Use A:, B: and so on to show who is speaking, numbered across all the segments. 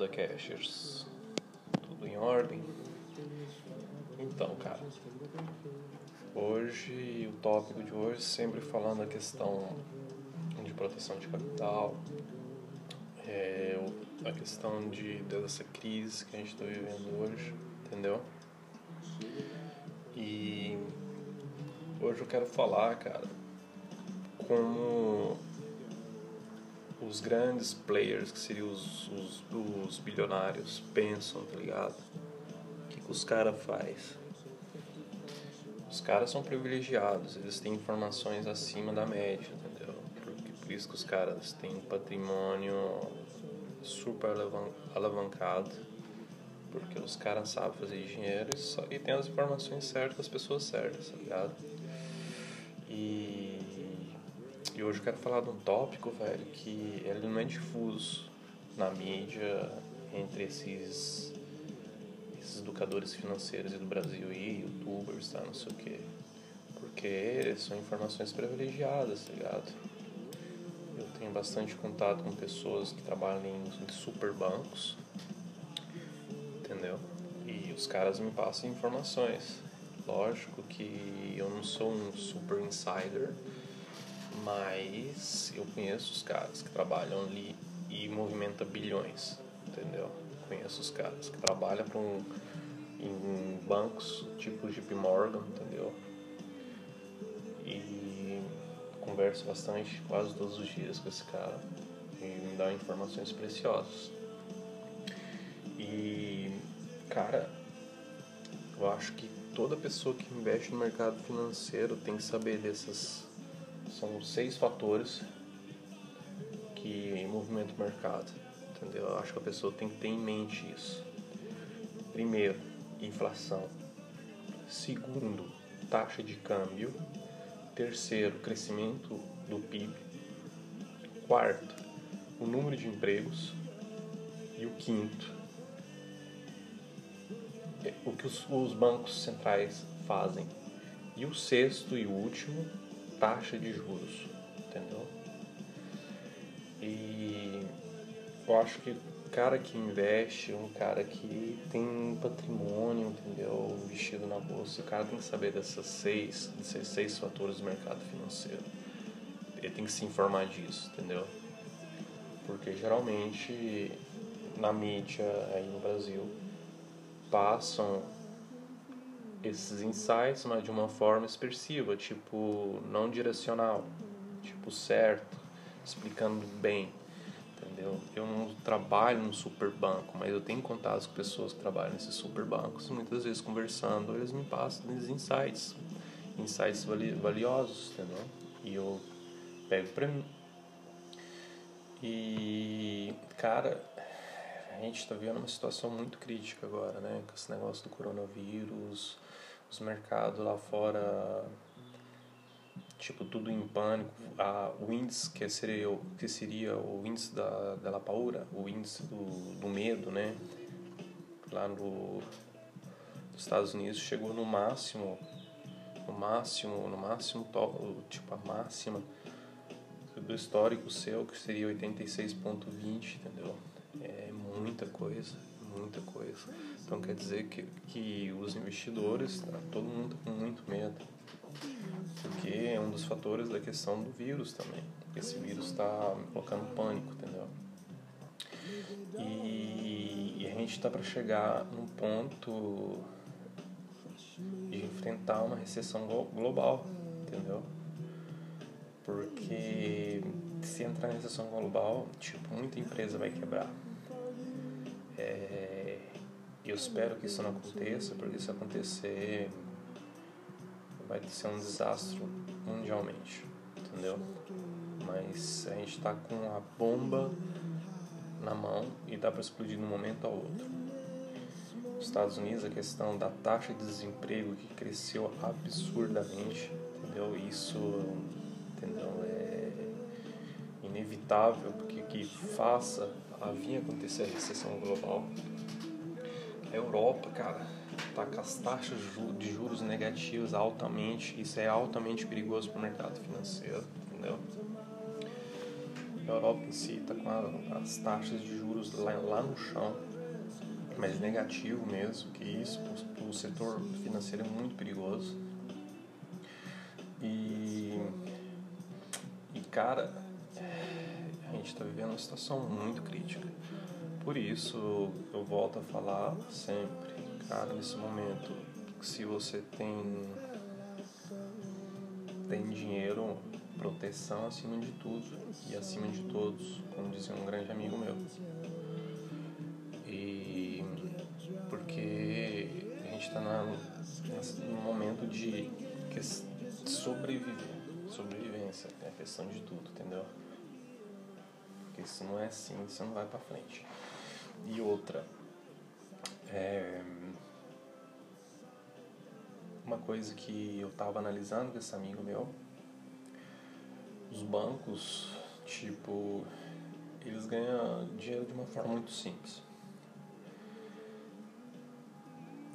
A: Fala Cashers, tudo em ordem? Então, cara, hoje o tópico de hoje sempre falando a questão de proteção de capital, é, a questão de dessa crise que a gente está vivendo hoje, entendeu? E hoje eu quero falar, cara, como os grandes players, que seriam os, os, os bilionários, pensam, tá ligado? O que, que os caras faz? Os caras são privilegiados, eles têm informações acima da média, entendeu? Por, isso que os caras têm um patrimônio super alavancado, porque os caras sabem fazer dinheiro e, só, e tem as informações certas das pessoas certas, tá ligado? E e hoje eu quero falar de um tópico, velho, que ele não é difuso na mídia entre esses, esses educadores financeiros do Brasil e youtubers, tá? Não sei o quê. Porque são informações privilegiadas, tá ligado? Eu tenho bastante contato com pessoas que trabalham em, super bancos, entendeu? E os caras me passam informações. Lógico que eu não sou um super insider, mas eu conheço os caras que trabalham ali e movimenta bilhões, entendeu? Conheço os caras que trabalham para um, em bancos tipo JP Morgan, entendeu? E converso bastante, quase todos os dias com esse cara e me dá informações preciosas. E, cara, eu acho que toda pessoa que investe no mercado financeiro tem que saber dessas são seis fatores que movimentam o mercado, entendeu? Eu acho que a pessoa tem que ter em mente isso. Primeiro, inflação. Segundo, taxa de câmbio. Terceiro, crescimento do PIB. Quarto, o número de empregos. E o quinto, o que os, os bancos centrais fazem. E o sexto e último, taxa de juros, entendeu? E eu acho que o cara que investe, um cara que tem um patrimônio, entendeu? Investido na bolsa, o cara tem que saber dessas seis, desses seis fatores do mercado financeiro. Ele tem que se informar disso, entendeu? Porque geralmente na mídia aí no Brasil passam esses insights, mas de uma forma expressiva, tipo não direcional, tipo certo, explicando bem, entendeu? Eu não trabalho no super banco, mas eu tenho contatos com pessoas que trabalham nesses super bancos muitas vezes conversando eles me passam esses insights, insights vali valiosos, entendeu? E eu pego pra mim. E, cara, a gente está vivendo uma situação muito crítica agora, né? Com esse negócio do coronavírus, os mercados lá fora, tipo, tudo em pânico. A, o índice que seria, que seria o índice da, da La Paura, o índice do, do medo, né? Lá no, nos Estados Unidos chegou no máximo, no máximo, no máximo, tipo, a máxima do histórico seu, que seria 86.20, entendeu? É muita coisa muita coisa. Então quer dizer que, que os investidores, tá, todo mundo tá com muito medo. Porque é um dos fatores da questão do vírus também. Esse vírus está colocando pânico, entendeu? E, e a gente está para chegar num ponto de enfrentar uma recessão global, entendeu? Porque se entrar em recessão global, tipo, muita empresa vai quebrar. É, eu espero que isso não aconteça, porque se acontecer vai ser um desastre mundialmente, entendeu? Mas a gente está com a bomba na mão e dá para explodir de um momento ao outro. Nos Estados Unidos, a questão da taxa de desemprego que cresceu absurdamente, entendeu? Isso, entendeu? É inevitável porque que faça a vir acontecer a recessão global. A Europa, cara, tá com as taxas de juros negativas altamente, isso é altamente perigoso para o mercado financeiro, entendeu? Europa em si está com a, as taxas de juros lá, lá no chão, mas negativo mesmo, que isso para o setor financeiro é muito perigoso. E, e cara, a gente está vivendo uma situação muito crítica. Por isso eu volto a falar sempre, cara, nesse momento, se você tem tem dinheiro, proteção acima de tudo e acima de todos, como dizia um grande amigo meu. E porque a gente está num momento de sobreviver, sobrevivência, é a questão de tudo, entendeu? Porque se não é assim, você não vai para frente. E outra, é, uma coisa que eu estava analisando com esse amigo meu, os bancos, tipo, eles ganham dinheiro de uma forma muito simples.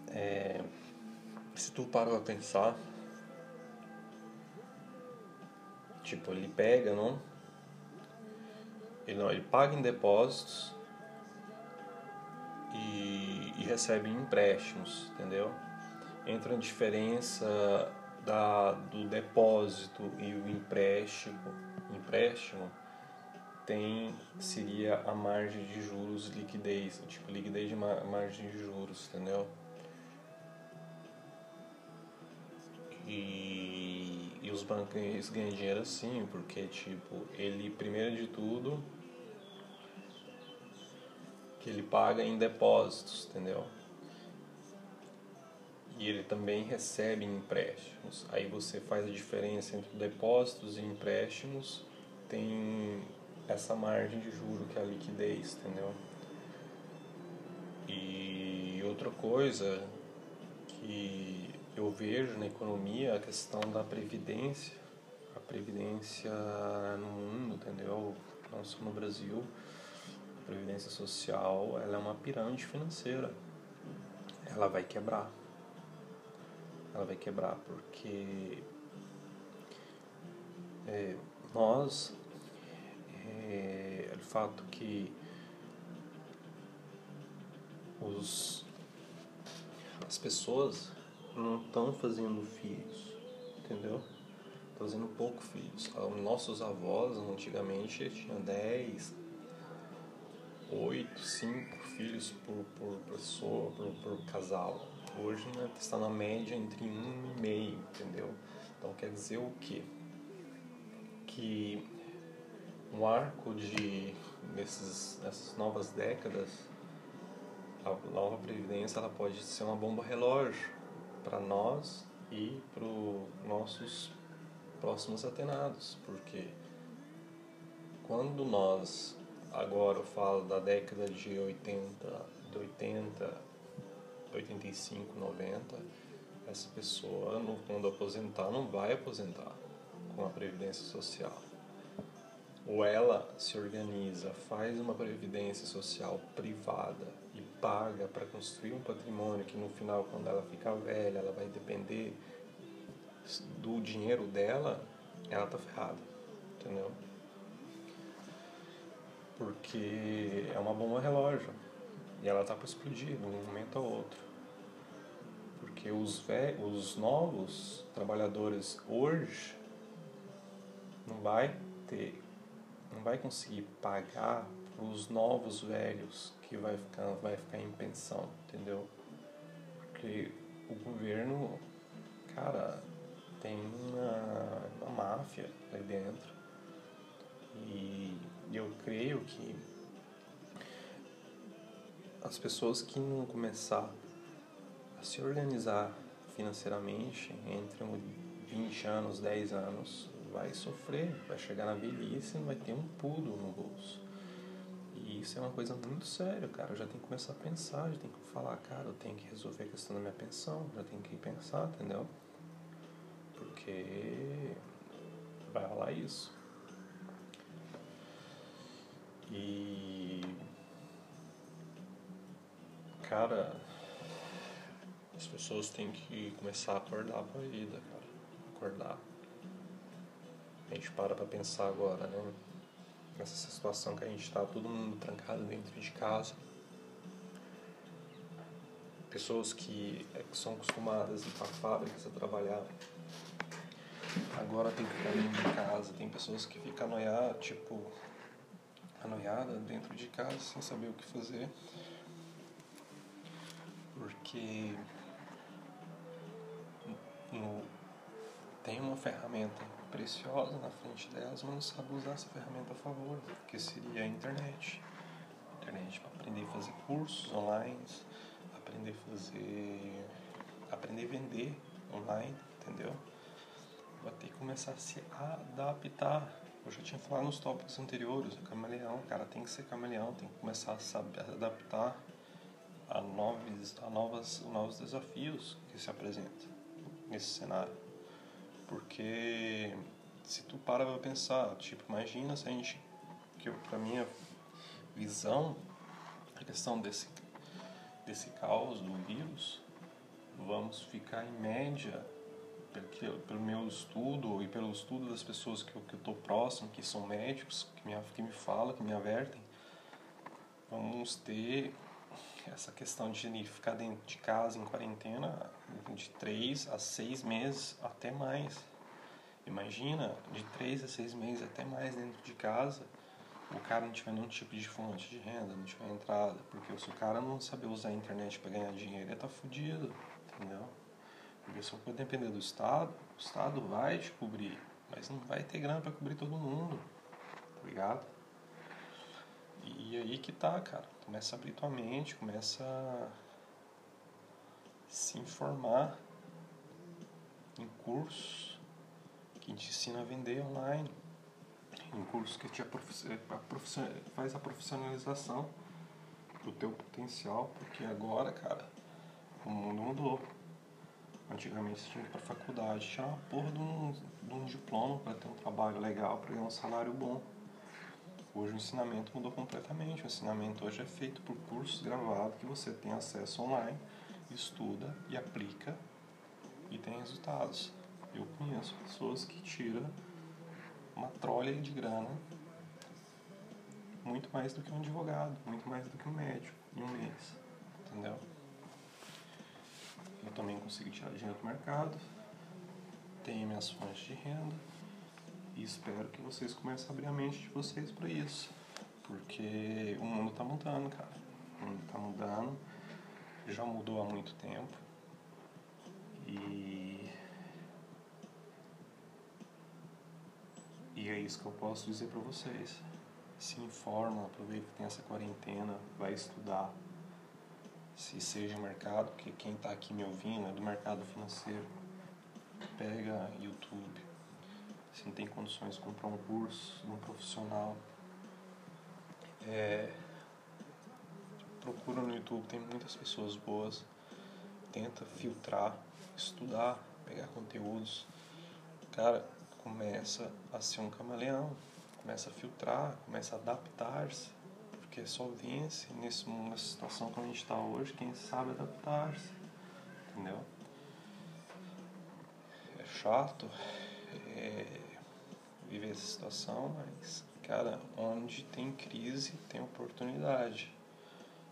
A: É, se tu para pra pensar, tipo, ele pega, não? Ele, não, ele paga em depósitos e, e recebe empréstimos, entendeu? Entra a diferença da, do depósito e o empréstimo, empréstimo tem seria a margem de juros liquidez, tipo liquidez de margem de juros, entendeu? E, e os bancos ganham dinheiro assim, porque tipo, ele primeiro de tudo que ele paga em depósitos, entendeu? E ele também recebe empréstimos. Aí você faz a diferença entre depósitos e empréstimos, tem essa margem de juro que é a liquidez, entendeu? E outra coisa que eu vejo na economia a questão da previdência, a previdência no mundo, entendeu? Não só no Brasil previdência social ela é uma pirâmide financeira. Ela vai quebrar. Ela vai quebrar porque é, nós, é, o fato que os, as pessoas não estão fazendo filhos, entendeu? Estão fazendo pouco filhos. Nossos avós, antigamente, tinham 10, oito, cinco filhos por, por pessoa, por, por casal. Hoje né, está na média entre um e meio, entendeu? Então quer dizer o quê? Que um arco de nesses, nessas novas décadas, a nova previdência ela pode ser uma bomba relógio para nós e para os nossos próximos atenados, porque quando nós agora eu falo da década de 80, de 80, 85, 90, essa pessoa, quando aposentar, não vai aposentar com a Previdência Social. Ou ela se organiza, faz uma Previdência Social privada paga para construir um patrimônio que no final, quando ela ficar velha, ela vai depender do dinheiro dela, ela tá ferrada, entendeu? porque é uma bomba relógio e ela está para explodir de um momento ao outro. Porque os, os novos trabalhadores hoje não vai ter, não vai conseguir pagar os novos velhos que vai ficar, vai ficar em pensão, entendeu? Porque o governo, cara, tem uma, uma máfia aí dentro e eu creio que as pessoas que não começar a se organizar financeiramente entre 20 anos, 10 anos, vai sofrer, vai chegar na velhice e não vai ter um pulo no bolso. Isso é uma coisa muito séria, cara. Eu já tenho que começar a pensar, já tenho que falar, cara, eu tenho que resolver a questão da minha pensão, já tenho que pensar, entendeu? Porque vai rolar isso. E. Cara, as pessoas têm que começar a acordar pra vida, cara. Acordar. A gente para pra pensar agora, né? Nessa situação que a gente está, todo mundo trancado dentro de casa. Pessoas que, é, são acostumadas a ir para fábricas a trabalhar, agora tem que ficar dentro de casa. Tem pessoas que ficam anoiadas, tipo, anoiadas dentro de casa sem saber o que fazer. Porque no, tem uma ferramenta preciosa na frente delas, mas não sabe usar essa ferramenta a favor, que seria a internet. Internet para aprender a fazer cursos online, aprender a fazer. aprender a vender online, entendeu? Vai ter que começar a se adaptar. Eu já tinha falado nos tópicos anteriores, o camaleão, cara, tem que ser camaleão, tem que começar a saber adaptar a novos, a novas, novos desafios que se apresentam nesse cenário. Porque se tu para pra pensar, tipo, imagina se a gente, que pra minha visão, a questão desse, desse caos do vírus, vamos ficar em média, pelo, pelo meu estudo e pelo estudo das pessoas que eu, que eu tô próximo, que são médicos, que me, que me falam, que me avertem, vamos ter essa questão de ficar dentro de casa em quarentena de três a seis meses até mais. Imagina, de três a seis meses até mais dentro de casa, o cara não tiver nenhum tipo de fonte de renda, não tiver entrada, porque se o cara não saber usar a internet para ganhar dinheiro, ele tá fudido, entendeu? Porque se for depender do Estado, o Estado vai te cobrir, mas não vai ter grana para cobrir todo mundo, tá ligado? E aí que tá, cara. Começa a abrir tua mente, começa a se informar em cursos que te ensina a vender online, em cursos que te faz a profissionalização do teu potencial, porque agora, cara, o mundo mudou. Antigamente você tinha que ir pra faculdade, tinha uma porra de um, de um diploma para ter um trabalho legal, para ganhar um salário bom. Hoje o ensinamento mudou completamente. O ensinamento hoje é feito por cursos gravados que você tem acesso online, estuda e aplica e tem resultados. Eu conheço pessoas que tiram uma trolha de grana muito mais do que um advogado, muito mais do que um médico em um mês, entendeu? Eu também consigo tirar dinheiro do mercado, tenho minhas fontes de renda e espero que vocês comecem a abrir a mente de vocês para isso. Porque o mundo está mudando, cara. O mundo está mudando. Já mudou há muito tempo. E. E é isso que eu posso dizer para vocês. Se informa, aproveita que tem essa quarentena, vai estudar. Se seja mercado, porque quem está aqui me ouvindo é do mercado financeiro. Pega YouTube, se não tem condições de comprar um curso de um profissional, é, procura no YouTube, tem muitas pessoas boas, tenta filtrar, estudar, pegar conteúdos. Cara, começa a ser um camaleão, começa a filtrar, começa a adaptar-se, porque só vence nesse mundo, nessa situação que a gente está hoje, quem sabe adaptar-se, entendeu? É chato, é, viver essa situação, mas, cara, onde tem crise tem oportunidade,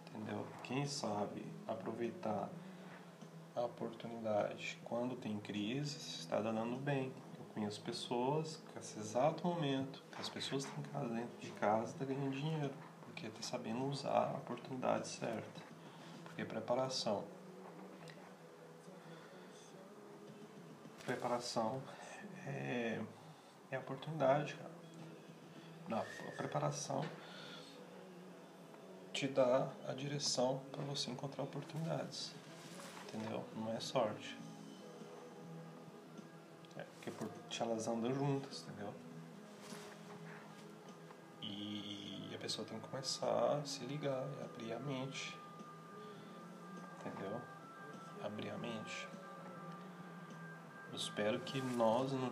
A: entendeu? Quem sabe aproveitar a oportunidade quando tem crise está dando bem. Eu conheço pessoas que, nesse exato momento, que as pessoas em casa, dentro de casa, estão tá ganhando dinheiro, porque está sabendo usar a oportunidade certa. Porque preparação. Preparação é é a oportunidade, cara. Não, a preparação te dá a direção para você encontrar oportunidades. Entendeu? Não é sorte. É porque por elas andam juntas, entendeu? E a pessoa tem que começar a se ligar e abrir a mente. Entendeu? Abrir a mente. Eu espero que nós não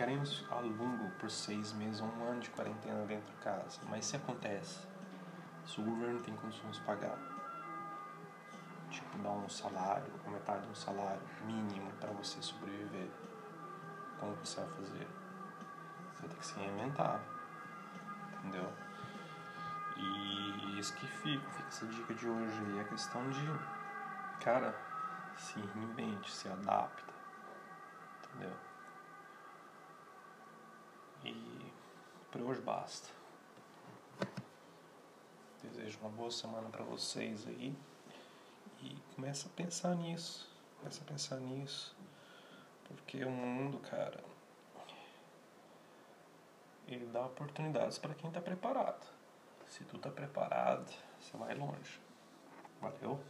A: Ficaremos a longo por seis meses ou um ano de quarentena dentro de casa. Mas se acontece, se o governo tem condições de pagar, tipo dar um salário, ou metade de um salário mínimo para você sobreviver, como você vai fazer? Você vai ter que se reinventar. entendeu? E isso que fica, fica essa dica de hoje aí, a questão de, cara, se reinvente, se adapta, entendeu? E por hoje basta. Desejo uma boa semana para vocês aí e começa a pensar nisso, começa a pensar nisso, porque o mundo, cara, ele dá oportunidades para quem está preparado. Se tu tá preparado, você vai longe. Valeu?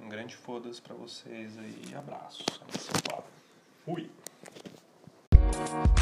A: Um grande foda-se pra vocês aí. Abraço. Fui. Thank you.